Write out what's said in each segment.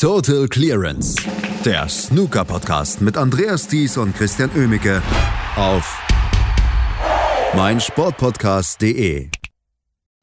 Total Clearance, der Snooker-Podcast mit Andreas Thies und Christian Oemicke auf meinsportpodcast.de.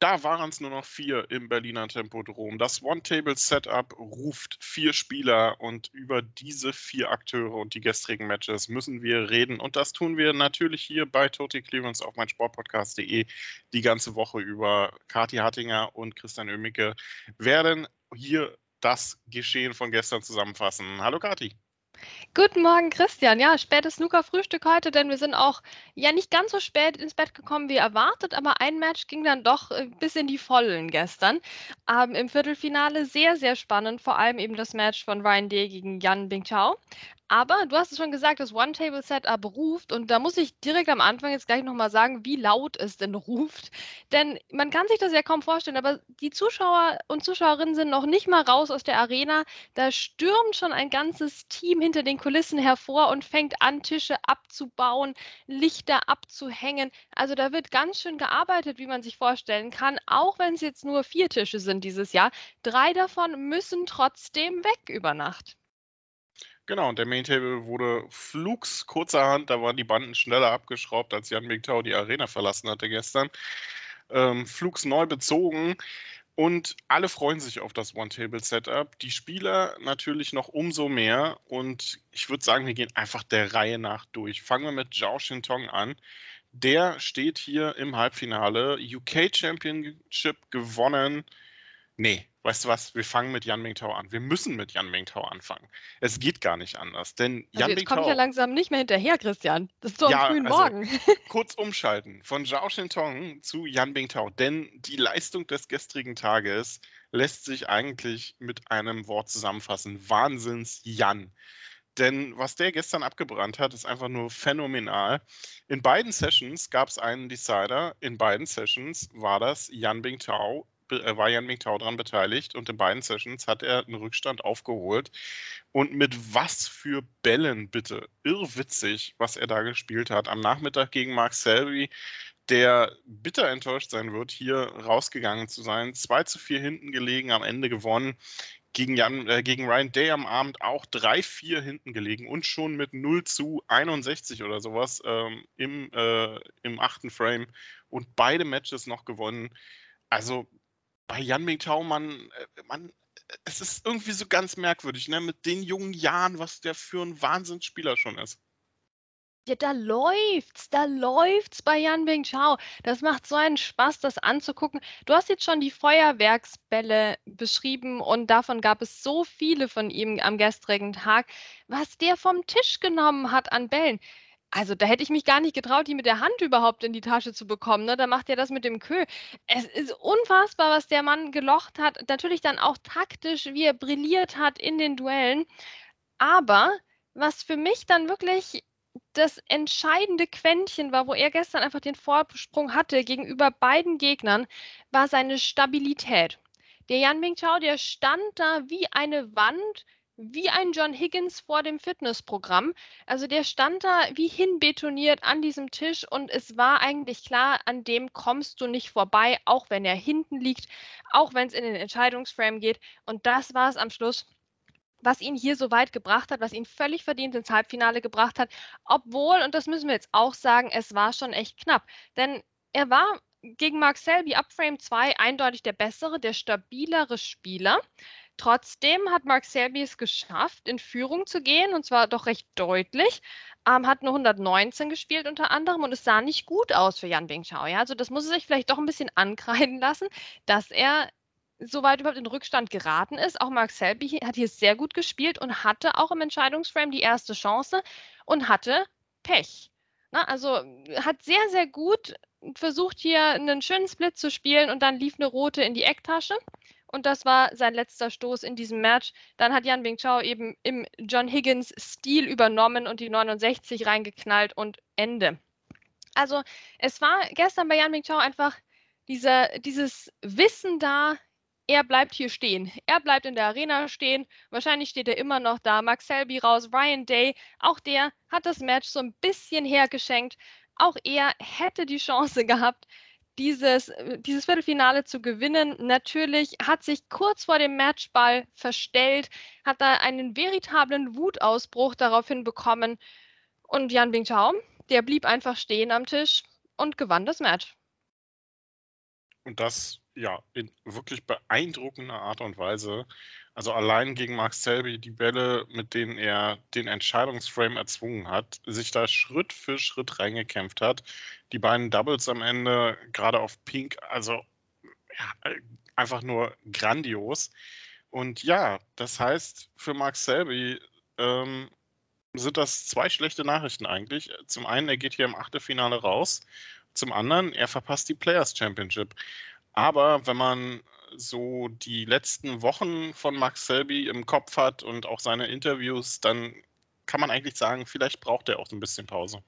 Da waren es nur noch vier im Berliner Tempodrom. Das One-Table-Setup ruft vier Spieler und über diese vier Akteure und die gestrigen Matches müssen wir reden. Und das tun wir natürlich hier bei Total Clearance auf meinsportpodcast.de die ganze Woche über. Kathi Hattinger und Christian Oemicke werden hier das Geschehen von gestern zusammenfassen. Hallo Kathi. Guten Morgen, Christian. Ja, spätes Snooker-Frühstück heute, denn wir sind auch ja nicht ganz so spät ins Bett gekommen wie erwartet, aber ein Match ging dann doch äh, bis in die Vollen gestern. Ähm, Im Viertelfinale sehr, sehr spannend, vor allem eben das Match von Ryan Day gegen Yan Bingchao. Aber du hast es schon gesagt, das One-Table-Setup ruft und da muss ich direkt am Anfang jetzt gleich nochmal sagen, wie laut es denn ruft. Denn man kann sich das ja kaum vorstellen, aber die Zuschauer und Zuschauerinnen sind noch nicht mal raus aus der Arena. Da stürmt schon ein ganzes Team hinter den Kulissen hervor und fängt an, Tische abzubauen, Lichter abzuhängen. Also da wird ganz schön gearbeitet, wie man sich vorstellen kann, auch wenn es jetzt nur vier Tische sind dieses Jahr. Drei davon müssen trotzdem weg über Nacht. Genau, und der Main Table wurde flugs kurzerhand, da waren die Banden schneller abgeschraubt, als Jan Mingtao die Arena verlassen hatte gestern. Ähm, flugs neu bezogen und alle freuen sich auf das One-Table-Setup. Die Spieler natürlich noch umso mehr und ich würde sagen, wir gehen einfach der Reihe nach durch. Fangen wir mit Zhao Shintong an. Der steht hier im Halbfinale, UK Championship gewonnen. Nee, weißt du was, wir fangen mit Yan Mingtao an. Wir müssen mit Yan Mingtao anfangen. Es geht gar nicht anders. Denn also Yan jetzt Mingtao. kommt ja langsam nicht mehr hinterher, Christian. Das ist doch ja, am frühen also, Morgen. kurz umschalten von Zhao Shintong zu Yan Mingtao. Denn die Leistung des gestrigen Tages lässt sich eigentlich mit einem Wort zusammenfassen. Wahnsinns Yan. Denn was der gestern abgebrannt hat, ist einfach nur phänomenal. In beiden Sessions gab es einen Decider. In beiden Sessions war das Yan Bingtao war Jan Mingtao daran beteiligt und in beiden Sessions hat er einen Rückstand aufgeholt. Und mit was für Bällen bitte? Irrwitzig, was er da gespielt hat. Am Nachmittag gegen Mark Selby, der bitter enttäuscht sein wird, hier rausgegangen zu sein. 2 zu 4 hinten gelegen, am Ende gewonnen. Gegen, Jan, äh, gegen Ryan Day am Abend auch 3-4 hinten gelegen und schon mit 0 zu 61 oder sowas ähm, im, äh, im achten Frame und beide Matches noch gewonnen. Also bei Jan Mingtao, man, äh, man, es ist irgendwie so ganz merkwürdig, ne? Mit den jungen Jahren, was der für ein Wahnsinnsspieler schon ist. Ja, da läuft's, da läuft's bei Yan Bingchao. Das macht so einen Spaß, das anzugucken. Du hast jetzt schon die Feuerwerksbälle beschrieben und davon gab es so viele von ihm am gestrigen Tag, was der vom Tisch genommen hat an Bällen. Also, da hätte ich mich gar nicht getraut, die mit der Hand überhaupt in die Tasche zu bekommen, ne? Da macht er das mit dem Kö. Es ist unfassbar, was der Mann gelocht hat. Natürlich dann auch taktisch, wie er brilliert hat in den Duellen. Aber was für mich dann wirklich das entscheidende Quäntchen war, wo er gestern einfach den Vorsprung hatte gegenüber beiden Gegnern, war seine Stabilität. Der Yan Mingchao, der stand da wie eine Wand, wie ein John Higgins vor dem Fitnessprogramm. Also der stand da wie hinbetoniert an diesem Tisch und es war eigentlich klar, an dem kommst du nicht vorbei, auch wenn er hinten liegt, auch wenn es in den Entscheidungsframe geht. Und das war es am Schluss was ihn hier so weit gebracht hat, was ihn völlig verdient ins Halbfinale gebracht hat, obwohl, und das müssen wir jetzt auch sagen, es war schon echt knapp. Denn er war gegen Mark Selby ab Frame 2 eindeutig der bessere, der stabilere Spieler. Trotzdem hat Mark Selby es geschafft, in Führung zu gehen, und zwar doch recht deutlich. Ähm, hat nur 119 gespielt unter anderem und es sah nicht gut aus für Jan Bingchao. Ja? Also das muss er sich vielleicht doch ein bisschen ankreiden lassen, dass er so weit überhaupt in Rückstand geraten ist. Auch Mark Selby hat hier sehr gut gespielt und hatte auch im Entscheidungsframe die erste Chance und hatte Pech. Na, also hat sehr, sehr gut versucht, hier einen schönen Split zu spielen und dann lief eine rote in die Ecktasche und das war sein letzter Stoß in diesem Match. Dann hat Yan Bingchao eben im John Higgins Stil übernommen und die 69 reingeknallt und Ende. Also es war gestern bei Yan Bingchao einfach dieser, dieses Wissen da, er bleibt hier stehen. Er bleibt in der Arena stehen. Wahrscheinlich steht er immer noch da. Max Selby raus, Ryan Day, auch der hat das Match so ein bisschen hergeschenkt. Auch er hätte die Chance gehabt, dieses, äh, dieses Viertelfinale zu gewinnen. Natürlich hat sich kurz vor dem Matchball verstellt, hat da einen veritablen Wutausbruch daraufhin bekommen. Und Jan Bingtao, der blieb einfach stehen am Tisch und gewann das Match. Und das ja in wirklich beeindruckender Art und Weise. Also allein gegen Mark Selby die Bälle, mit denen er den Entscheidungsframe erzwungen hat, sich da Schritt für Schritt reingekämpft hat. Die beiden Doubles am Ende, gerade auf Pink, also ja, einfach nur grandios. Und ja, das heißt für Mark Selby ähm, sind das zwei schlechte Nachrichten eigentlich. Zum einen, er geht hier im Achtelfinale raus. Zum anderen, er verpasst die Players Championship. Aber wenn man so die letzten Wochen von Max Selby im Kopf hat und auch seine Interviews, dann kann man eigentlich sagen, vielleicht braucht er auch ein bisschen Pause.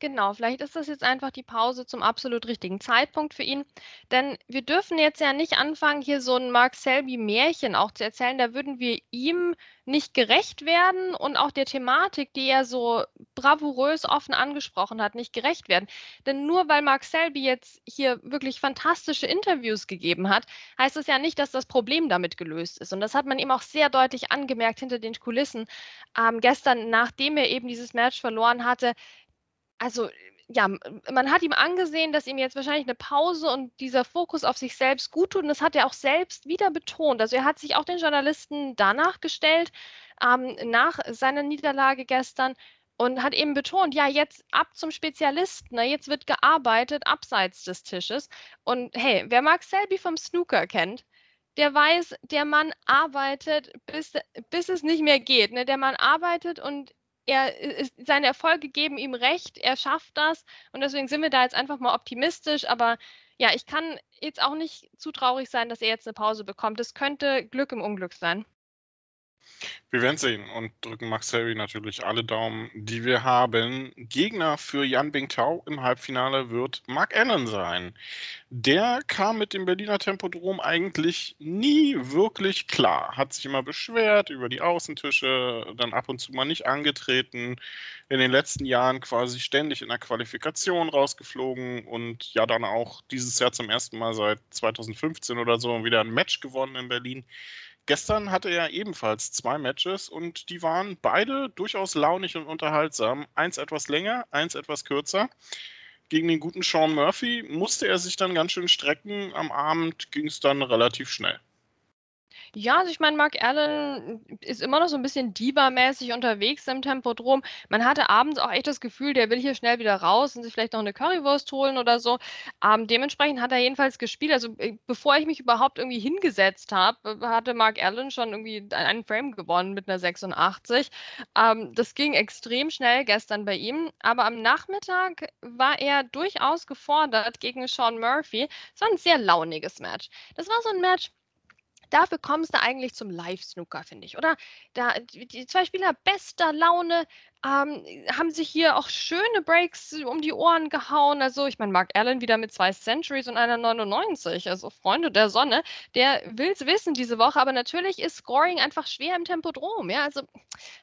Genau, vielleicht ist das jetzt einfach die Pause zum absolut richtigen Zeitpunkt für ihn. Denn wir dürfen jetzt ja nicht anfangen, hier so ein Mark Selby-Märchen auch zu erzählen. Da würden wir ihm nicht gerecht werden und auch der Thematik, die er so bravourös offen angesprochen hat, nicht gerecht werden. Denn nur weil Mark Selby jetzt hier wirklich fantastische Interviews gegeben hat, heißt das ja nicht, dass das Problem damit gelöst ist. Und das hat man ihm auch sehr deutlich angemerkt hinter den Kulissen. Ähm, gestern, nachdem er eben dieses Match verloren hatte, also ja, man hat ihm angesehen, dass ihm jetzt wahrscheinlich eine Pause und dieser Fokus auf sich selbst gut tut. Und das hat er auch selbst wieder betont. Also er hat sich auch den Journalisten danach gestellt, ähm, nach seiner Niederlage gestern und hat eben betont, ja, jetzt ab zum Spezialisten, ne? jetzt wird gearbeitet abseits des Tisches. Und hey, wer Mark Selby vom Snooker kennt, der weiß, der Mann arbeitet, bis, bis es nicht mehr geht. Ne? Der Mann arbeitet und er ist, seine Erfolge geben ihm recht, er schafft das und deswegen sind wir da jetzt einfach mal optimistisch, aber ja, ich kann jetzt auch nicht zu traurig sein, dass er jetzt eine Pause bekommt. Es könnte Glück im Unglück sein. Wir werden sehen und drücken Max Harry natürlich alle Daumen, die wir haben. Gegner für Jan Bingtao im Halbfinale wird Mark Allen sein. Der kam mit dem Berliner Tempodrom eigentlich nie wirklich klar. Hat sich immer beschwert über die Außentische, dann ab und zu mal nicht angetreten. In den letzten Jahren quasi ständig in der Qualifikation rausgeflogen und ja dann auch dieses Jahr zum ersten Mal seit 2015 oder so wieder ein Match gewonnen in Berlin. Gestern hatte er ebenfalls zwei Matches und die waren beide durchaus launig und unterhaltsam. Eins etwas länger, eins etwas kürzer. Gegen den guten Sean Murphy musste er sich dann ganz schön strecken. Am Abend ging es dann relativ schnell. Ja, also ich meine, Mark Allen ist immer noch so ein bisschen Diva-mäßig unterwegs im Tempodrom. Man hatte abends auch echt das Gefühl, der will hier schnell wieder raus und sich vielleicht noch eine Currywurst holen oder so. Ähm, dementsprechend hat er jedenfalls gespielt. Also äh, bevor ich mich überhaupt irgendwie hingesetzt habe, hatte Mark Allen schon irgendwie einen Frame gewonnen mit einer 86. Ähm, das ging extrem schnell gestern bei ihm. Aber am Nachmittag war er durchaus gefordert gegen Sean Murphy. Es war ein sehr launiges Match. Das war so ein Match, dafür kommst du eigentlich zum Live-Snooker, finde ich, oder? Da, die zwei Spieler bester Laune, ähm, haben sich hier auch schöne Breaks um die Ohren gehauen. Also, ich meine, Mark Allen wieder mit zwei Centuries und einer 99. Also, Freunde der Sonne, der will es wissen diese Woche. Aber natürlich ist Scoring einfach schwer im Tempodrom. Ja, also,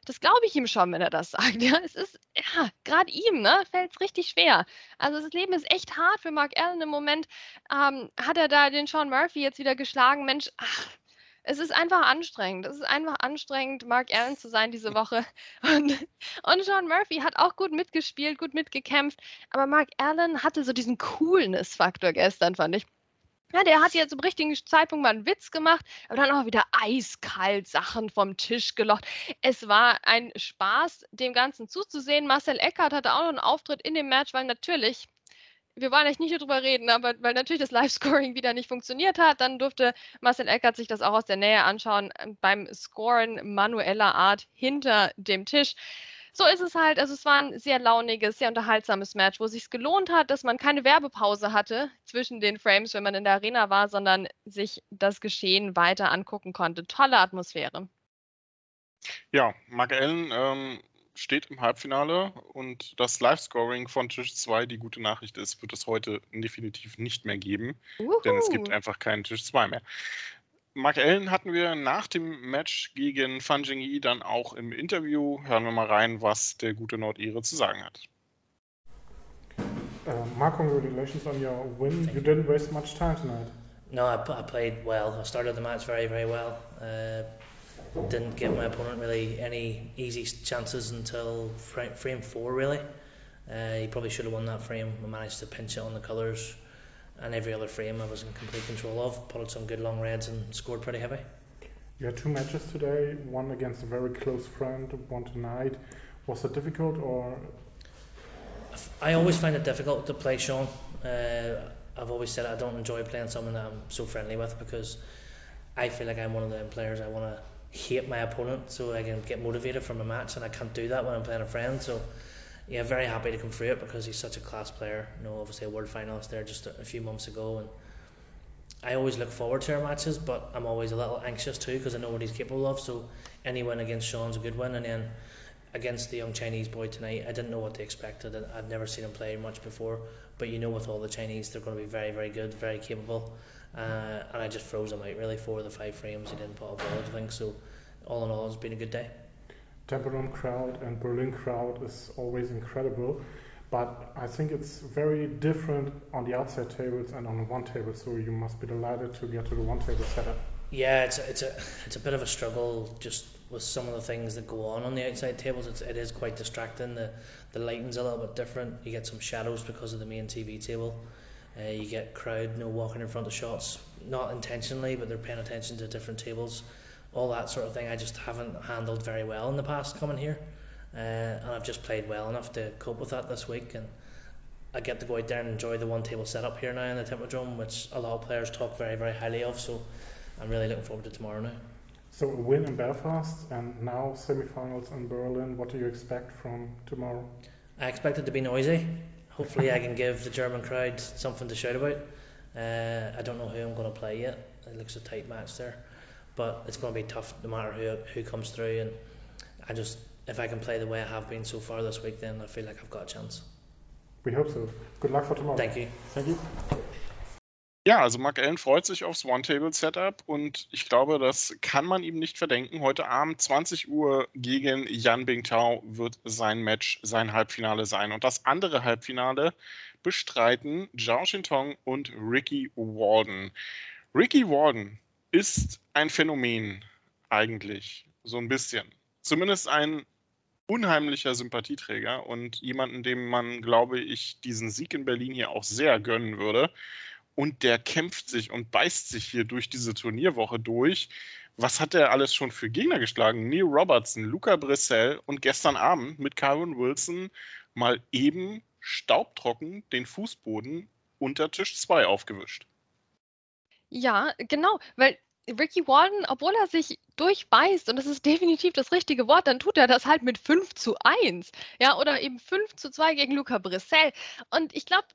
das glaube ich ihm schon, wenn er das sagt. Ja, es ist, ja, gerade ihm, ne, fällt es richtig schwer. Also, das Leben ist echt hart für Mark Allen im Moment. Ähm, hat er da den Sean Murphy jetzt wieder geschlagen? Mensch, ach, es ist einfach anstrengend. Es ist einfach anstrengend, Mark Allen zu sein diese Woche. Und, und Sean Murphy hat auch gut mitgespielt, gut mitgekämpft. Aber Mark Allen hatte so diesen Coolness-Faktor gestern, fand ich. Ja, der hat jetzt zum richtigen Zeitpunkt mal einen Witz gemacht, aber dann auch wieder eiskalt Sachen vom Tisch gelocht. Es war ein Spaß, dem Ganzen zuzusehen. Marcel Eckert hatte auch noch einen Auftritt in dem Match, weil natürlich wir wollen eigentlich nicht darüber reden, aber weil natürlich das Live-Scoring wieder nicht funktioniert hat, dann durfte Marcel Eckert sich das auch aus der Nähe anschauen ähm, beim Scoren manueller Art hinter dem Tisch. So ist es halt. Also es war ein sehr launiges, sehr unterhaltsames Match, wo es sich gelohnt hat, dass man keine Werbepause hatte zwischen den Frames, wenn man in der Arena war, sondern sich das Geschehen weiter angucken konnte. Tolle Atmosphäre. Ja, Mark Allen ähm, steht im Halbfinale und das Live-Scoring von Tisch 2, die gute Nachricht ist, wird es heute definitiv nicht mehr geben, Uhu. denn es gibt einfach keinen Tisch 2 mehr. Mark Allen hatten wir nach dem Match gegen Fan Jingyi dann auch im Interview. Hören wir mal rein, was der gute Nordire zu sagen hat. Uh, Mark, congratulations on your win. Thank you didn't waste much time tonight. No, I, I played well. I started the match very, very well. Uh, didn't give my opponent really any easy chances until frame four, really. Uh, he probably should have won that frame. I managed to pinch it on the colours, and every other frame I was in complete control of. Put some good long reds and scored pretty heavy. You had two matches today, one against a very close friend, one tonight. Was it difficult or? I always find it difficult to play Sean. Uh, I've always said I don't enjoy playing someone that I'm so friendly with because I feel like I'm one of the players I want to hate my opponent so I can get motivated from a match, and I can't do that when I'm playing a friend. So yeah, very happy to come through it because he's such a class player. You know, obviously a world finalist there just a, few months ago, and I always look forward to our matches, but I'm always a little anxious too because I know what he's capable of. So any win against Sean's a good win, and then against the young Chinese boy tonight, I didn't know what to expect. I've never seen him play much before, but you know, with all the Chinese, they're going to be very, very good, very capable. Uh, and I just froze him out really. Four of the five frames, he didn't put a ball, I think. So, all in all, it's been a good day. Tempelhof crowd and Berlin crowd is always incredible, but I think it's very different on the outside tables and on the one table. So you must be delighted to get to the one table setup. Yeah, it's a, it's a it's a bit of a struggle just with some of the things that go on on the outside tables. It's, it is quite distracting. The the lighting's a little bit different. You get some shadows because of the main TV table. Uh, you get crowd you know, walking in front of shots, not intentionally, but they're paying attention to different tables. All that sort of thing I just haven't handled very well in the past coming here. Uh, and I've just played well enough to cope with that this week. And I get to go out there and enjoy the one table setup here now in the Tempodrome, which a lot of players talk very, very highly of. So I'm really looking forward to tomorrow now. So a win in Belfast and now semi-finals in Berlin. What do you expect from tomorrow? I expect it to be noisy hopefully I can give the German crowd something to shout about. Uh, I don't know who I'm going to play yet. It looks a tight match there, but it's going to be tough no matter who who comes through. And I just if I can play the way I have been so far this week, then I feel like I've got a chance. We hope so. Good luck for tomorrow. Thank you. Thank you. Ja, also Mark Allen freut sich aufs One-Table-Setup und ich glaube, das kann man ihm nicht verdenken. Heute Abend 20 Uhr gegen Yan Bingtao wird sein Match, sein Halbfinale sein. Und das andere Halbfinale bestreiten Zhao Shintong und Ricky Walden. Ricky Walden ist ein Phänomen eigentlich, so ein bisschen. Zumindest ein unheimlicher Sympathieträger und jemanden, dem man, glaube ich, diesen Sieg in Berlin hier auch sehr gönnen würde und der kämpft sich und beißt sich hier durch diese Turnierwoche durch. Was hat er alles schon für Gegner geschlagen? Neil Robertson, Luca Brissell und gestern Abend mit Kyron Wilson mal eben staubtrocken den Fußboden unter Tisch 2 aufgewischt. Ja, genau, weil Ricky Walden, obwohl er sich durchbeißt, und das ist definitiv das richtige Wort, dann tut er das halt mit 5 zu 1. Ja, oder eben 5 zu 2 gegen Luca Brissell. Und ich glaube,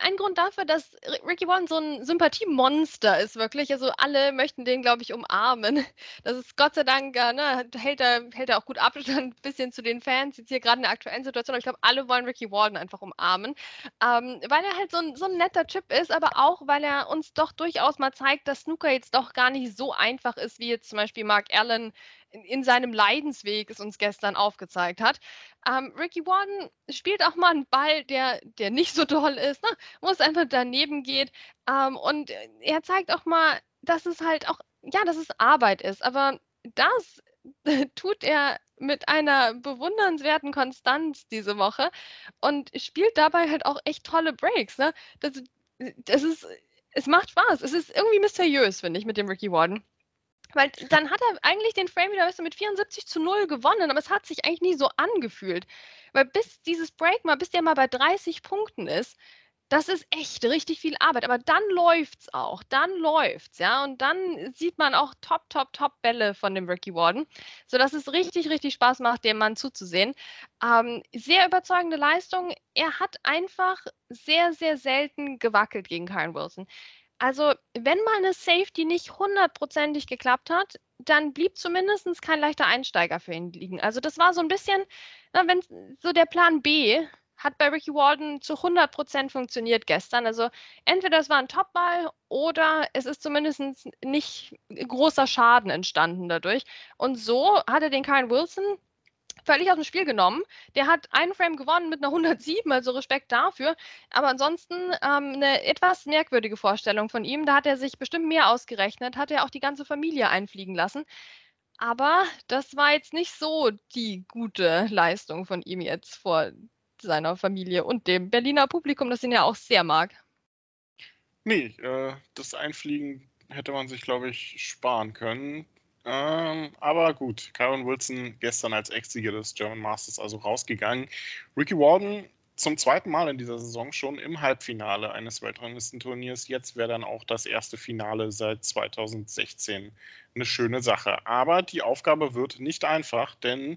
ein Grund dafür, dass Ricky Warren so ein Sympathiemonster ist, wirklich. Also alle möchten den, glaube ich, umarmen. Das ist Gott sei Dank, äh, ne, hält er, hält er auch gut Abstand ein bisschen zu den Fans, jetzt hier gerade in der aktuellen Situation. Aber ich glaube, alle wollen Ricky Warden einfach umarmen. Ähm, weil er halt so ein, so ein netter Chip ist, aber auch, weil er uns doch durchaus mal zeigt, dass Snooker jetzt doch gar nicht so einfach ist, wie jetzt zum Beispiel Mark Allen in seinem Leidensweg es uns gestern aufgezeigt hat. Ähm, Ricky Warden spielt auch mal einen Ball, der, der nicht so toll ist, ne? wo es einfach daneben geht. Ähm, und er zeigt auch mal, dass es halt auch, ja, dass es Arbeit ist. Aber das tut er mit einer bewundernswerten Konstanz diese Woche und spielt dabei halt auch echt tolle Breaks. Ne? Das, das ist, es macht Spaß. Es ist irgendwie mysteriös, finde ich, mit dem Ricky Warden. Weil dann hat er eigentlich den Frame wieder weißt du, mit 74 zu 0 gewonnen, aber es hat sich eigentlich nie so angefühlt. Weil bis dieses Break mal, bis der mal bei 30 Punkten ist, das ist echt richtig viel Arbeit. Aber dann läuft's auch. Dann läuft's, ja. Und dann sieht man auch top, top, top Bälle von dem Ricky Warden, sodass es richtig, richtig Spaß macht, dem Mann zuzusehen. Ähm, sehr überzeugende Leistung. Er hat einfach sehr, sehr selten gewackelt gegen Karen Wilson. Also, wenn mal eine Safety nicht hundertprozentig geklappt hat, dann blieb zumindest kein leichter Einsteiger für ihn liegen. Also, das war so ein bisschen, na, wenn so der Plan B hat bei Ricky Walden zu 100% funktioniert gestern. Also entweder es war ein Topball oder es ist zumindest nicht großer Schaden entstanden dadurch. Und so hat er den Kyle Wilson völlig aus dem Spiel genommen. Der hat einen Frame gewonnen mit einer 107, also Respekt dafür. Aber ansonsten ähm, eine etwas merkwürdige Vorstellung von ihm. Da hat er sich bestimmt mehr ausgerechnet, hat er auch die ganze Familie einfliegen lassen. Aber das war jetzt nicht so die gute Leistung von ihm jetzt vor seiner Familie und dem Berliner Publikum, das ihn ja auch sehr mag. Nee, äh, das Einfliegen hätte man sich, glaube ich, sparen können. Ähm, aber gut, Kyron Wilson gestern als Ex-Sieger des German Masters also rausgegangen. Ricky Warden zum zweiten Mal in dieser Saison schon im Halbfinale eines Weltranglistenturniers. Jetzt wäre dann auch das erste Finale seit 2016 eine schöne Sache. Aber die Aufgabe wird nicht einfach, denn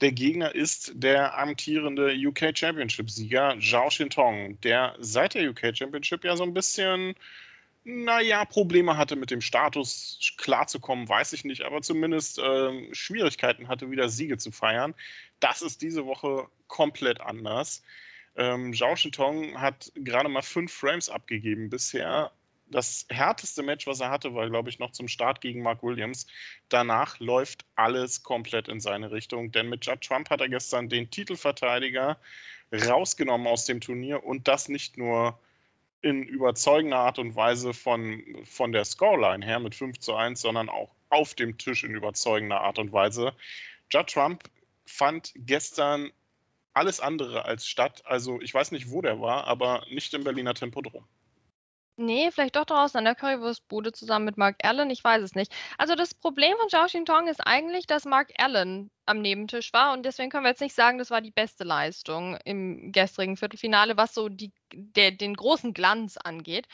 der Gegner ist der amtierende UK Championship-Sieger Zhao Shintong, der seit der UK Championship ja so ein bisschen naja, Probleme hatte mit dem Status klarzukommen, weiß ich nicht, aber zumindest äh, Schwierigkeiten hatte, wieder Siege zu feiern. Das ist diese Woche komplett anders. Ähm, Zhao Shintong hat gerade mal fünf Frames abgegeben bisher. Das härteste Match, was er hatte, war, glaube ich, noch zum Start gegen Mark Williams. Danach läuft alles komplett in seine Richtung, denn mit Judd Trump hat er gestern den Titelverteidiger rausgenommen aus dem Turnier und das nicht nur in überzeugender Art und Weise von, von der Scoreline her mit 5 zu 1, sondern auch auf dem Tisch in überzeugender Art und Weise. Judd Trump fand gestern alles andere als statt. Also ich weiß nicht, wo der war, aber nicht im Berliner Tempodrom. Nee, vielleicht doch draußen an der Currywurstbude zusammen mit Mark Allen, ich weiß es nicht. Also das Problem von Zhao Xintong ist eigentlich, dass Mark Allen am Nebentisch war und deswegen können wir jetzt nicht sagen, das war die beste Leistung im gestrigen Viertelfinale, was so die, der, den großen Glanz angeht.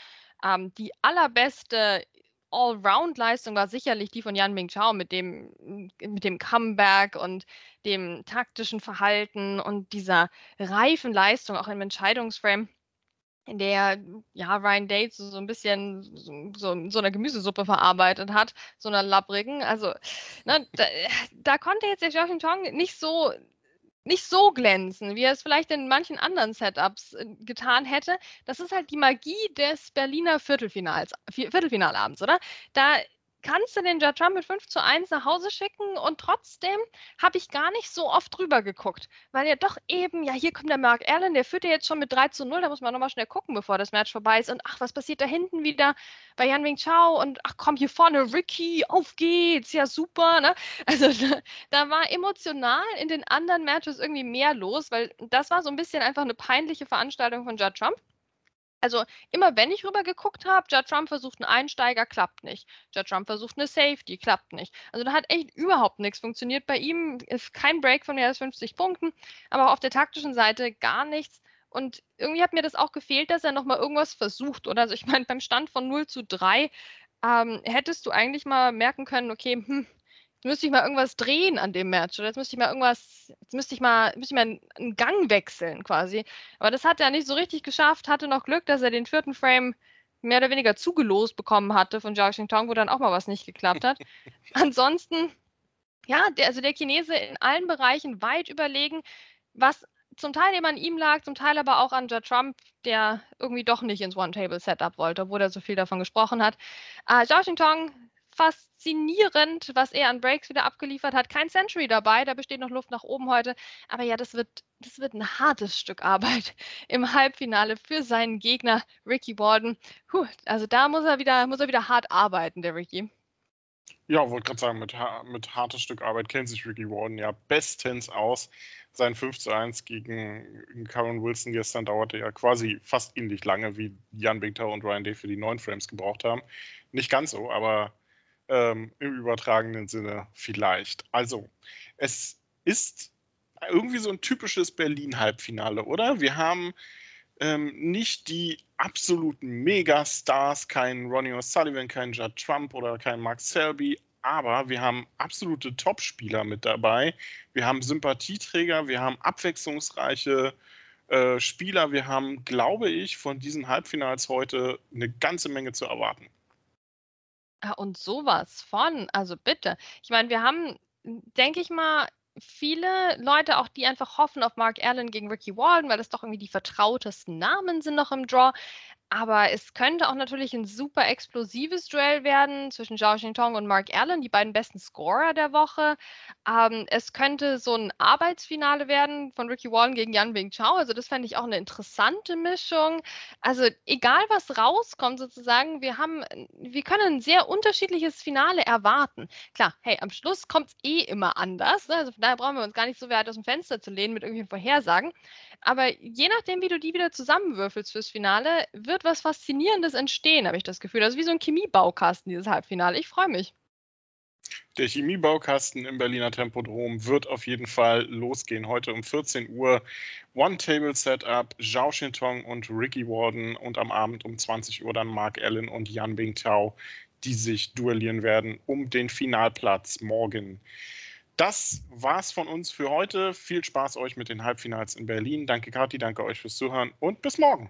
Ähm, die allerbeste Allround-Leistung war sicherlich die von Yan Ming Chao mit dem, mit dem Comeback und dem taktischen Verhalten und dieser reifen Leistung auch im Entscheidungsframe in der ja Ryan Dates so, ein bisschen so, so, eine Gemüsesuppe verarbeitet hat, so einer labbrigen. Also ne, da, da, konnte jetzt der Joachim Tong nicht so nicht so glänzen, wie er es vielleicht in manchen anderen Setups äh, getan hätte. Das ist halt die Magie des Berliner Viertelfinals, Viertelfinalabends, oder? Da kannst du den Trump mit 5 zu 1 nach Hause schicken? Und trotzdem habe ich gar nicht so oft drüber geguckt, weil ja doch eben, ja, hier kommt der Mark Allen, der führt ja jetzt schon mit 3 zu 0, da muss man nochmal schnell gucken, bevor das Match vorbei ist. Und ach, was passiert da hinten wieder bei Yan Wing Chao? Und ach komm, hier vorne Ricky, auf geht's, ja super, ne? Also da, da war emotional in den anderen Matches irgendwie mehr los, weil das war so ein bisschen einfach eine peinliche Veranstaltung von Judd Trump also immer wenn ich rüber geguckt habe, Judd Trump versucht einen Einsteiger, klappt nicht. Judd Trump versucht eine Safety, klappt nicht. Also da hat echt überhaupt nichts funktioniert. Bei ihm ist kein Break von mehr als 50 Punkten, aber auch auf der taktischen Seite gar nichts. Und irgendwie hat mir das auch gefehlt, dass er nochmal irgendwas versucht. Oder also ich meine, beim Stand von 0 zu 3 ähm, hättest du eigentlich mal merken können, okay, hm, müsste ich mal irgendwas drehen an dem Match oder jetzt müsste ich mal irgendwas, jetzt müsste ich mal, müsste ich mal einen Gang wechseln quasi. Aber das hat er nicht so richtig geschafft, hatte noch Glück, dass er den vierten Frame mehr oder weniger zugelost bekommen hatte von Zhao Tong, wo dann auch mal was nicht geklappt hat. Ansonsten, ja, der, also der Chinese in allen Bereichen weit überlegen, was zum Teil eben an ihm lag, zum Teil aber auch an Ja Trump, der irgendwie doch nicht ins One-Table-Setup wollte, obwohl er so viel davon gesprochen hat. Äh, Zhao Tong faszinierend, was er an Breaks wieder abgeliefert hat. Kein Century dabei, da besteht noch Luft nach oben heute. Aber ja, das wird, das wird ein hartes Stück Arbeit im Halbfinale für seinen Gegner Ricky Warden. Puh, also da muss er wieder, muss er wieder hart arbeiten, der Ricky. Ja, wollte gerade sagen, mit, mit hartes Stück Arbeit kennt sich Ricky Warden ja bestens aus. Sein 5 zu 1 gegen Karen Wilson gestern dauerte ja quasi fast ähnlich lange, wie Jan Bingtau und Ryan Day für die neun Frames gebraucht haben. Nicht ganz so, aber ähm, im übertragenen Sinne vielleicht. Also, es ist irgendwie so ein typisches Berlin-Halbfinale, oder? Wir haben ähm, nicht die absoluten Megastars, keinen Ronnie O'Sullivan, keinen Judd Trump oder keinen Mark Selby, aber wir haben absolute Topspieler mit dabei. Wir haben Sympathieträger, wir haben abwechslungsreiche äh, Spieler, wir haben, glaube ich, von diesen Halbfinals heute eine ganze Menge zu erwarten. Ja, und sowas von, also bitte. Ich meine, wir haben, denke ich mal, viele Leute auch, die einfach hoffen auf Mark Allen gegen Ricky Walden, weil das doch irgendwie die vertrautesten Namen sind noch im Draw. Aber es könnte auch natürlich ein super explosives Duell werden zwischen Zhao Xintong und Mark Allen, die beiden besten Scorer der Woche. Ähm, es könnte so ein Arbeitsfinale werden von Ricky Wallen gegen Yan Bing Chao. Also das fände ich auch eine interessante Mischung. Also egal was rauskommt sozusagen, wir haben, wir können ein sehr unterschiedliches Finale erwarten. Klar, hey, am Schluss kommt es eh immer anders. Ne? Also von daher brauchen wir uns gar nicht so weit aus dem Fenster zu lehnen mit irgendwelchen Vorhersagen. Aber je nachdem, wie du die wieder zusammenwürfelst fürs Finale, wird was Faszinierendes entstehen, habe ich das Gefühl. Das ist wie so ein Chemiebaukasten, dieses Halbfinale. Ich freue mich. Der Chemiebaukasten im Berliner Tempodrom wird auf jeden Fall losgehen. Heute um 14 Uhr One-Table-Setup, Zhao Shintong und Ricky Warden und am Abend um 20 Uhr dann Mark Allen und Yan Bingtao, die sich duellieren werden um den Finalplatz morgen. Das war's von uns für heute. Viel Spaß euch mit den Halbfinals in Berlin. Danke, Kathi, danke euch fürs Zuhören und bis morgen.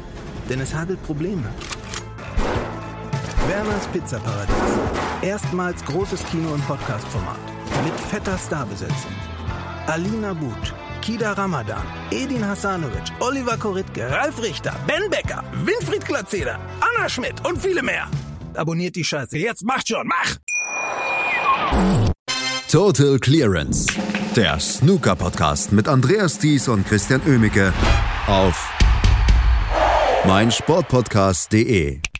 Denn es hagelt Probleme. Werners Pizzaparadies. Erstmals großes Kino- und Podcast-Format. Mit fetter Starbesetzung. Alina But, Kida Ramadan, Edin Hasanovic, Oliver Koritke, Ralf Richter, Ben Becker, Winfried Glatzeder, Anna Schmidt und viele mehr. Abonniert die Scheiße. Jetzt macht schon, mach! Total Clearance. Der Snooker-Podcast mit Andreas Thies und Christian Ömicke auf meinsportpodcast.de.